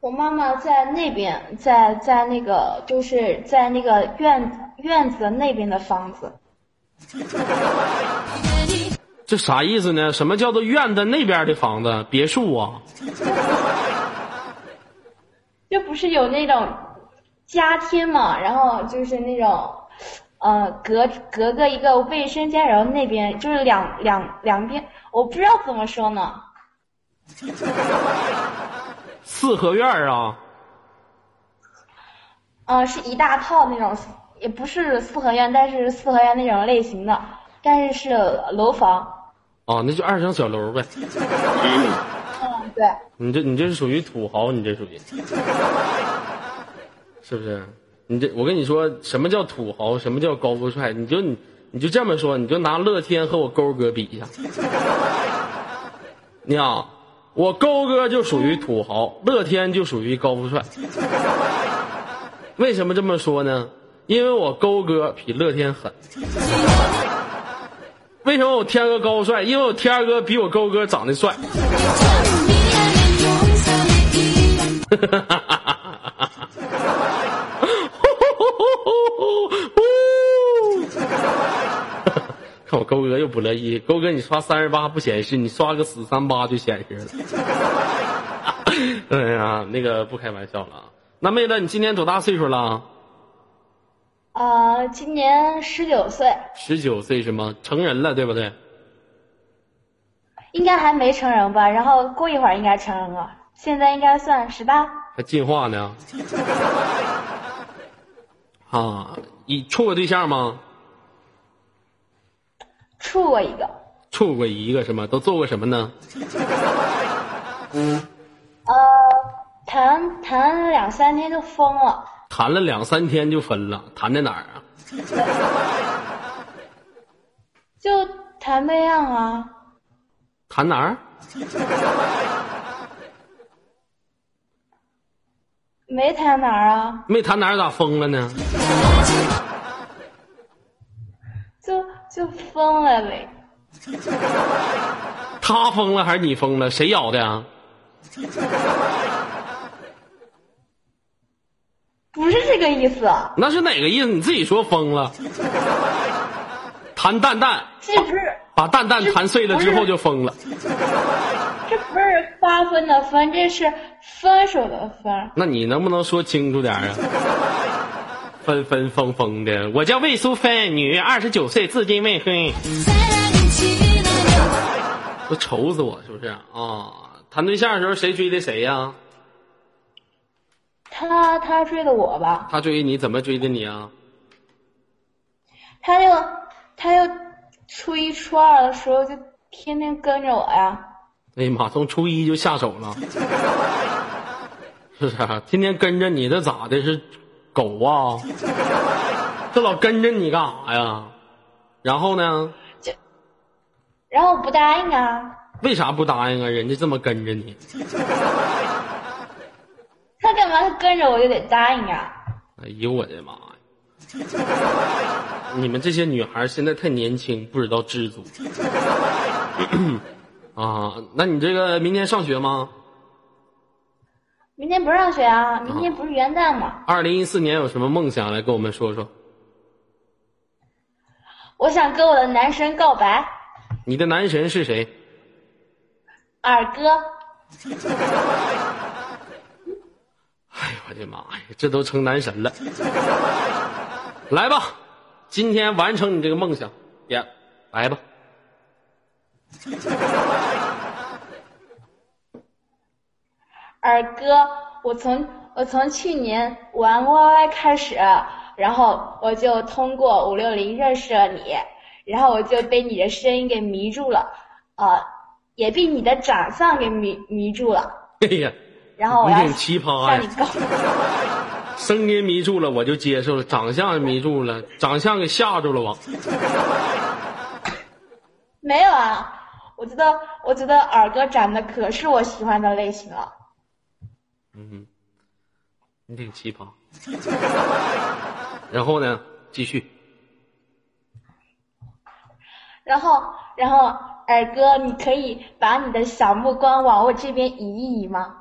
我妈妈在那边，在在那个，就是在那个院院子那边的房子。这啥意思呢？什么叫做院子那边的房子？别墅啊？这不是有那种家厅嘛？然后就是那种。呃，隔隔个一个卫生间，然后那边就是两两两边，我不知道怎么说呢。四合院啊？呃，是一大套那种，也不是四合院，但是四合院那种类型的，但是是楼房。哦，那就二层小楼呗。你这你这是属于土豪，你这属于，是不是？你这，我跟你说，什么叫土豪，什么叫高富帅？你就你你就这么说，你就拿乐天和我勾哥比一下。你好，我勾哥就属于土豪，乐天就属于高富帅。为什么这么说呢？因为我勾哥比乐天狠。为什么我天哥高富帅？因为我天哥比我勾哥长得帅。哈哈哈哈看我勾哥又不乐意，勾哥你刷三十八不显示，你刷个死三八就显示了。哎呀，那个不开玩笑了。那妹子，你今年多大岁数了？啊，今年十九岁。十九岁是吗？成人了对不对？应该还没成人吧，然后过一会儿应该成人了，现在应该算十八。还进化呢？啊，你处过对象吗？处过一个。处过一个什么？都做过什么呢？嗯 呃，谈谈两三天就疯了。谈了两三天就分了，谈在哪儿啊？就谈那样啊。谈哪儿？没谈哪儿啊？没谈哪儿咋疯了呢？就就疯了呗。他疯了还是你疯了？谁咬的呀？不是这个意思，那是哪个意思？你自己说疯了。弹蛋蛋，这不是把蛋蛋弹碎了之后就疯了。这不是发疯的分，这是分手的分。那你能不能说清楚点啊？分分疯疯的，我叫魏淑芬，女，二十九岁，至今未婚。都愁死我，是不是啊？谈对象的时候谁追的谁呀、他他追的我吧，他追你怎么追的你啊？他就他就初一初二的时候就天天跟着我呀。哎呀妈，从初一就下手了，是 不是啊？天天跟着你，这咋的？是狗啊？这老跟着你干啥呀？然后呢？然后我不答应啊，为啥不答应啊？人家这么跟着你，他干嘛他跟着我就得答应啊？哎呦我的妈呀！你们这些女孩现在太年轻，不知道知足 啊。那你这个明天上学吗？明天不上学啊，明天不是元旦吗？二零一四年有什么梦想？来跟我们说说。我想跟我的男神告白，你的男神是谁？二哥。哎呦我的妈呀，这都成男神了！来吧，今天完成你这个梦想，呀，来吧。二哥，我从我从去年玩 YY 开始，然后我就通过五六零认识了你，然后我就被你的声音给迷住了，呃，也被你的长相给迷迷住了，哎呀，然后我挺奇葩呀 声音迷住了我就接受了，长相迷住了，长相给吓住了吧。没有啊，我觉得我觉得耳哥长得可是我喜欢的类型了。嗯，你挺奇葩。然后呢，继续。然后，然后，耳哥，你可以把你的小目光往我这边移一移吗？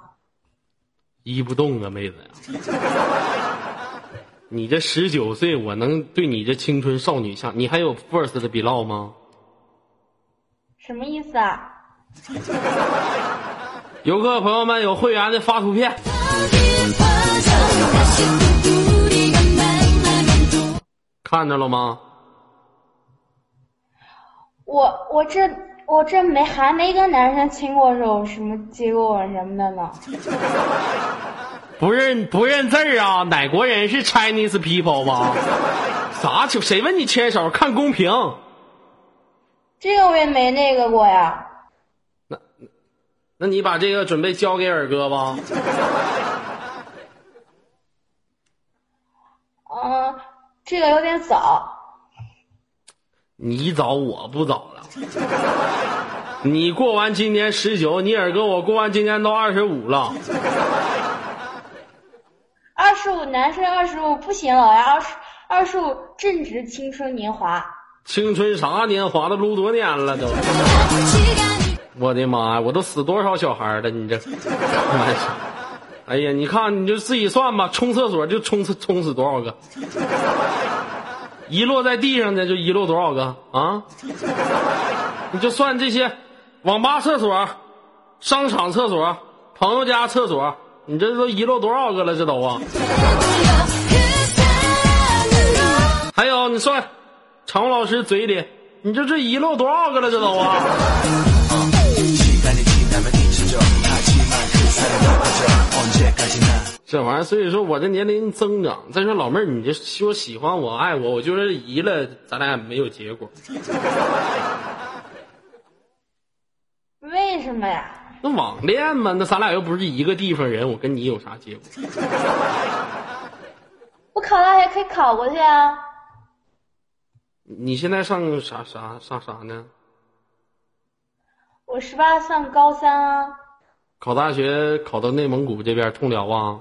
移不动啊，妹子呀！你这十九岁，我能对你这青春少女下？你还有 first 的 below 吗？什么意思啊？游客朋友们有会员的发图片。看着了吗？我我这我这没还没跟男生亲过手，什么接过吻什么的呢？不认不认字儿啊？哪国人是 Chinese people 吗？啥球？谁问你牵手？看公屏。这个我也没那个过呀。那那你把这个准备交给尔哥吧。嗯，这个有点早。你早我不早了。你过完今年十九，你尔哥我过完今年都二十五了。二十五男生二十五不行老呀二十二十五正值青春年华。青春啥年华都撸多年了都。我的妈呀！我都死多少小孩了？你这！哎呀，你看你就自己算吧，冲厕所就冲冲死多少个？遗落在地上的就遗落多少个啊？你就算这些网吧厕所、商场厕所、朋友家厕所，你这都遗落多少个了？这都啊！还有你算常老师嘴里，你这这遗漏多少个了？这都啊！这玩意儿，所以说我这年龄增长。再说老妹儿，你这说喜欢我、爱我，我就是移了，咱俩也没有结果。为什么呀？那网恋嘛，那咱俩又不是一个地方人，我跟你有啥结果？我考大学可以考过去啊。你现在上啥啥上啥呢？我十八上高三啊。考大学考到内蒙古这边通辽啊？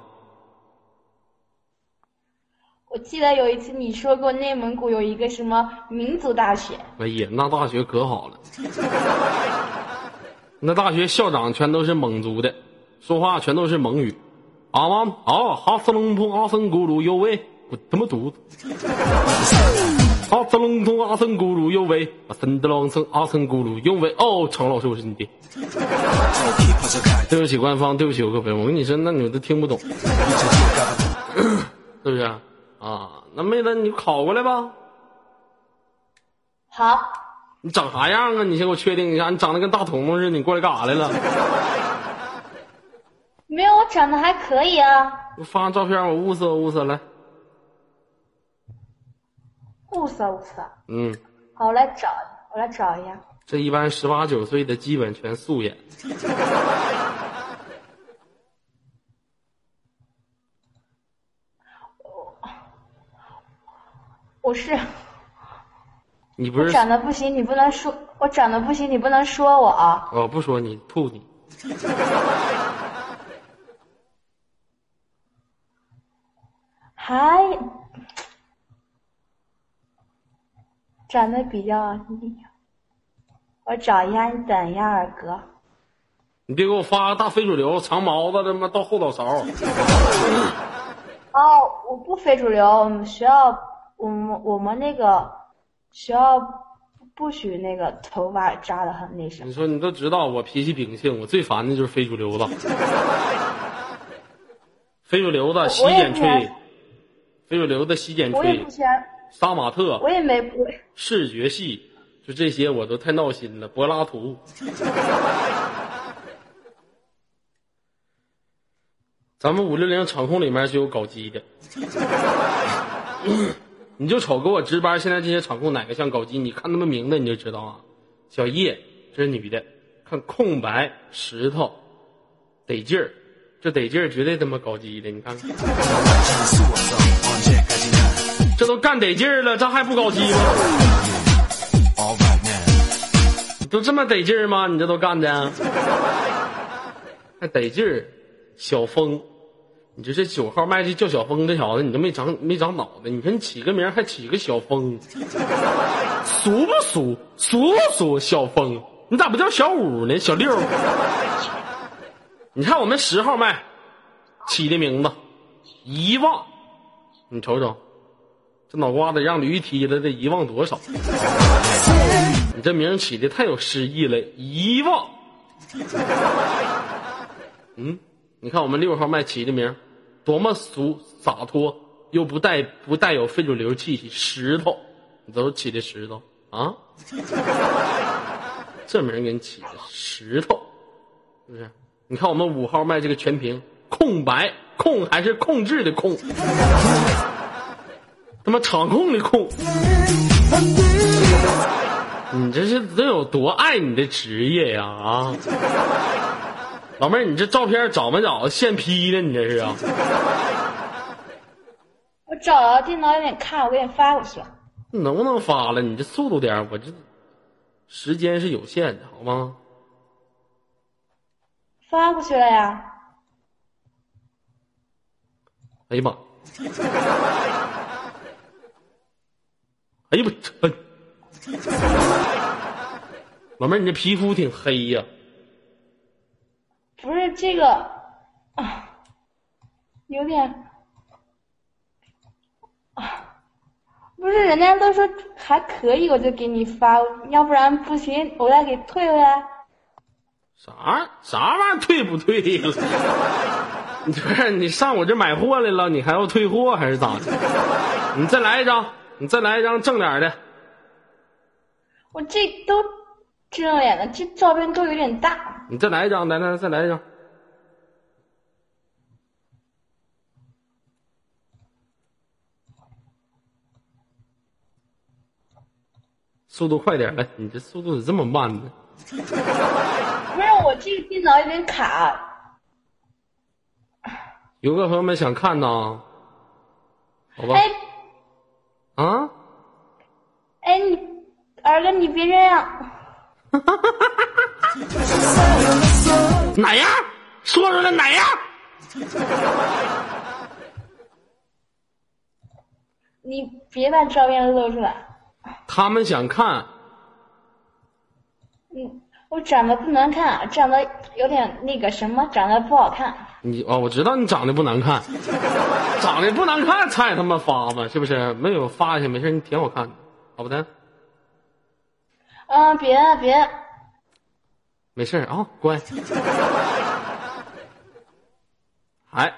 我记得有一次你说过内蒙古有一个什么民族大学，哎呀，那大学可好了，那大学校长全都是蒙族的，说话全都是蒙语。啊哇啊哈斯隆通阿森咕噜哟喂，我他妈犊子！哈斯隆通阿森咕噜哟喂，阿森德隆森阿森咕噜哟喂。哦，常老师，我是你爹。对不起官方，对不起我各位，我跟你说，那你们都听不懂，是不是？啊，那妹子，你考过来吧。好，你长啥样啊？你先给我确定一下，你长得跟大彤彤似的，你过来干啥来了？没有，我长得还可以啊。我发张照片，我物色物色来。物色物色，嗯，好，我来找，我来找一下。这一般十八九岁的基本全素颜。我是你不是我长得不行，你不能说我长得不行，你不能说我啊。我不说你吐你。还长得比较厉害，我找一下，你等一下，二哥。你别给我发个大非主流长毛子他妈到后脑勺。哦，我不非主流，我们学校，我们我们那个学校不许那个头发扎的很那什么你。说你都知道我脾气秉性，我最烦的就是非主流子。非主流的洗剪吹非主流的洗剪吹我也不，喜欢，杀马特，我也没我视觉系，就这些我都太闹心了。柏拉图，咱们五六零场控里面就有搞基的，你就瞅给我值班，现在这些场控哪个像搞基？你看他们名字你就知道啊。小叶，这是女的，看空白石头，得劲儿，这得劲儿绝对他妈搞基的，你看看，这都干得劲儿了，这还不搞基吗？都这么得劲儿吗？你这都干的，还得劲儿。小峰，你这这九号麦这叫小峰这小子，你都没长没长脑袋。你说你起个名还起个小峰，俗不俗？俗不俗？小峰，你咋不叫小五呢？小六？你看我们十号麦起的名字，遗忘，你瞅瞅，这脑瓜子让驴踢了，这遗忘多少？你这名起的太有诗意了，遗忘。嗯，你看我们六号麦起的名，多么俗洒脱，又不带不带有非主流气息，石头，你都起的石头啊？这名给你起的石头，是不是？你看我们五号麦这个全屏空白，控还是控制的控，他妈场控的控。你这是得有多爱你的职业呀啊！老妹儿，你这照片找没找现 P 的？你这是啊？我找着电脑有点看，我给你发过去了。能不能发了？你这速度点儿，我这时间是有限的，好吗？发过去了呀。哎呀妈！哎呦我操！老妹儿，你这皮肤挺黑呀、不是这个啊，有点啊，不是人家都说还可以，我就给你发，要不然不行，我再给退回来。啥啥玩意儿退不退呀？你不是你上我这买货来了，你还要退货还是咋的？你再来一张，你再来一张正脸的。我这都正脸了，这照片都有点大。你再来一张，来来再来一张。速度快点来，你这速度怎么这么慢呢？不是我这个电脑有点卡，有个朋友们想看呢，好吧？哎啊，哎你二哥你别这样，哪样？说出来哪样？你别把照片露出来。他们想看，嗯，我长得不难看，长得有点那个什么，长得不好看。你哦，我知道你长得不难看，长得不难看才他妈发嘛？是不是？没有发下去，没事，你挺好看的，好不的？嗯，别别，没事啊、乖。哎，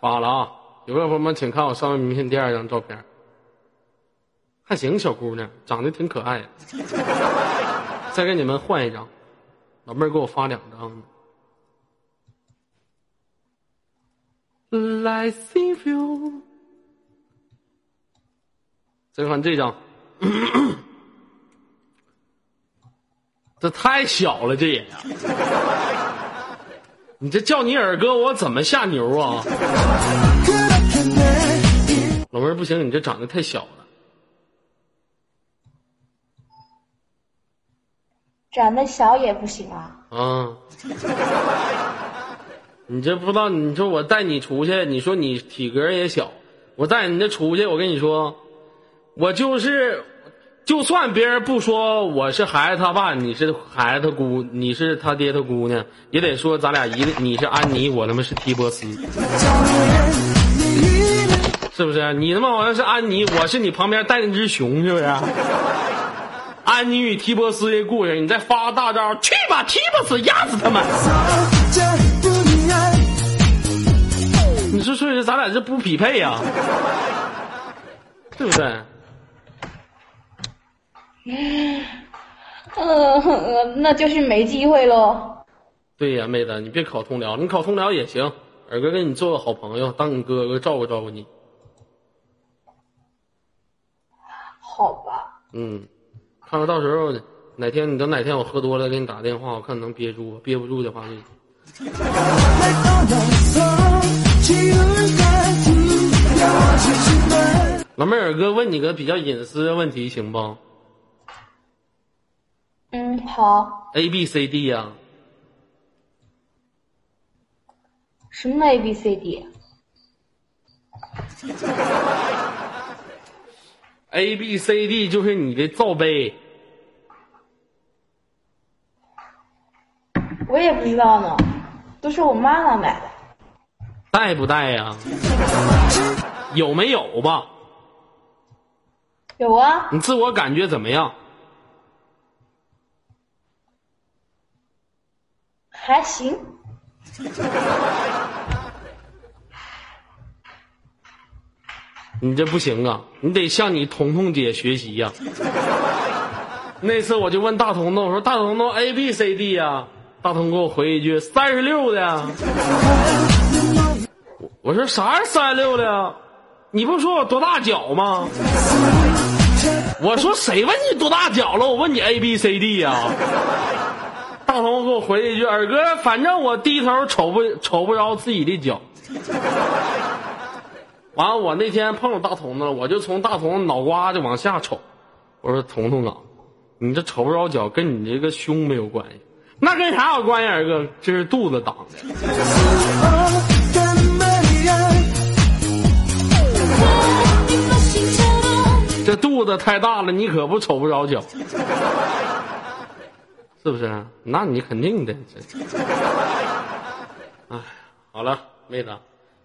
发了啊！有个朋友们，请看我上面名片第二张照片，还行，小姑娘长得挺可爱的。再给你们换一张，老妹儿给我发两张。来 see you。再看这张，这太小了，这也呀、你这叫你二哥，我怎么下牛啊？老妹儿不行，你这长得太小了。长得小也不行啊。啊！你这不知道，你说我带你出去，你说你体格也小，我带你这出去，我跟你说，我就是，就算别人不说我是孩子他爸，你是孩子他姑，你是他爹他姑娘，也得说咱俩一个，你是安妮，我他妈是提波斯，是不是？你他妈好像是安妮，我是你旁边带那只熊，是不是？安妮与提波斯的故事，你再发大招，去吧，提波斯，压死他们！你说说这咱俩这不匹配呀、对不对？嗯，那就是没机会喽。对呀，妹子，你别考通辽，你考通辽也行，二哥跟你做个好朋友，当你哥哥照顾照顾你。好吧，嗯，看看到时候哪天你等哪天我喝多了给你打电话，我看能憋住，憋不住的话就。老妹儿，哥问你个比较隐私的问题，行不嗯，好。？A B C D 呀、什么 A B C D？A B C D 就是你的罩杯，我也不知道呢，都是我妈妈买的。带不带呀？有没有吧？有啊，你自我感觉怎么样？还行。你这不行啊！你得向你彤彤姐学习呀、那次我就问大彤彤，我说大彤彤 A B C D 呀、大彤给我回一句三十六的呀。我我说啥是三十六的呀？你不说我多大脚吗？我说谁问你多大脚了？我问你 A B C D 呀、大彤给我回了一句：“二哥，反正我低头瞅不瞅不着自己的脚。”完了，我那天碰着大彤子了，我就从大彤脑瓜子往下瞅，我说：“彤彤啊，你这瞅不着脚，跟你这个胸没有关系，那跟啥有关系？二哥，这是肚子挡的。这肚子太大了，你可不瞅不着脚，是不是？那你肯定的。这，哎，好了，妹子，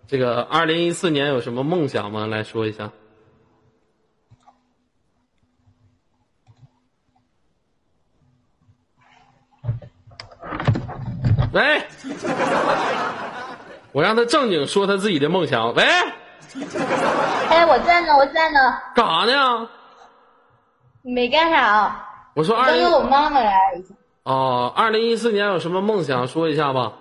这个二零一四年有什么梦想吗？来说一下。喂，我让他正经说他自己的梦想。喂，哎，我在呢，我在呢，干啥呢？没干啥啊。我说二零刚刚我妈妈来了一下，哦，二零一四年有什么梦想说一下吧？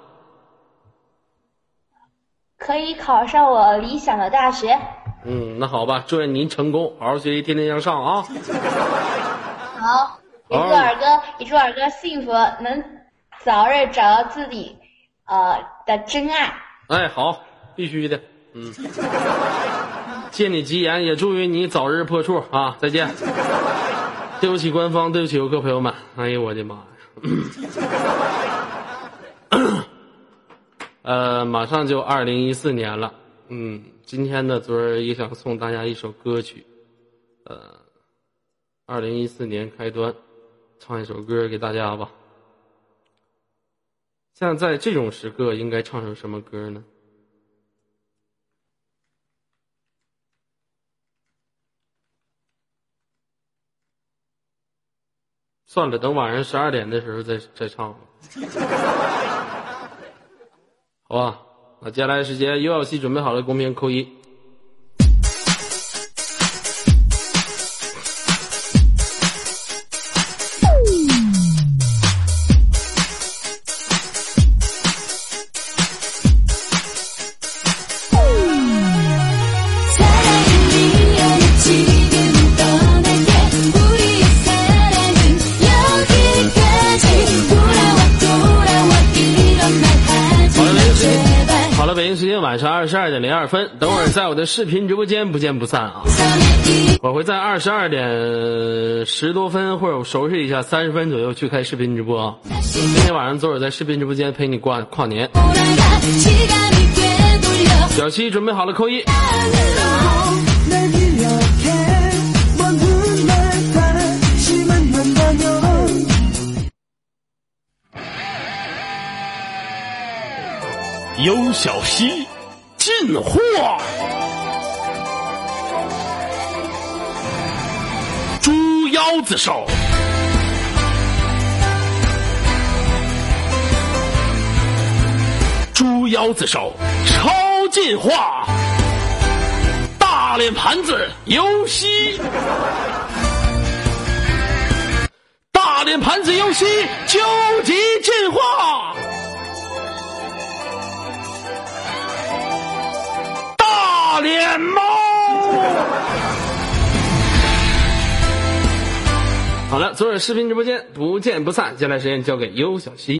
可以考上我理想的大学。嗯，那好吧，祝愿您成功，好好学习，天天向上啊！好，也祝二哥，也祝二哥幸福，能早日找到自己呃的真爱。哎，好，必须的，嗯，借你吉言，也祝愿你早日破处啊！再见。对不起官方，对不起游客朋友们，哎呦我的妈呀！呃，马上就二零一四年了，嗯，今天呢，昨儿也想送大家一首歌曲，呃，二零一四年开端，唱一首歌给大家吧。像在这种时刻，应该唱首什么歌呢？算了，等晚上十二点的时候再再唱吧。好吧，那接下来时间，有要戏准备好了，公屏扣一。晚上二十二点零二分，等会儿在我的视频直播间不见不散啊！我会在二十二点十多分或者我收拾一下三十分左右去开视频直播！今天晚上左耳在视频直播间陪你过跨年。小七准备好了，扣一。优小溪进货，猪腰子手，猪腰子手超进化，大脸盘子优西，大脸盘子优西究极进化。大脸猫。好了，昨晚视频直播间不见不散。接下来时间交给优小西。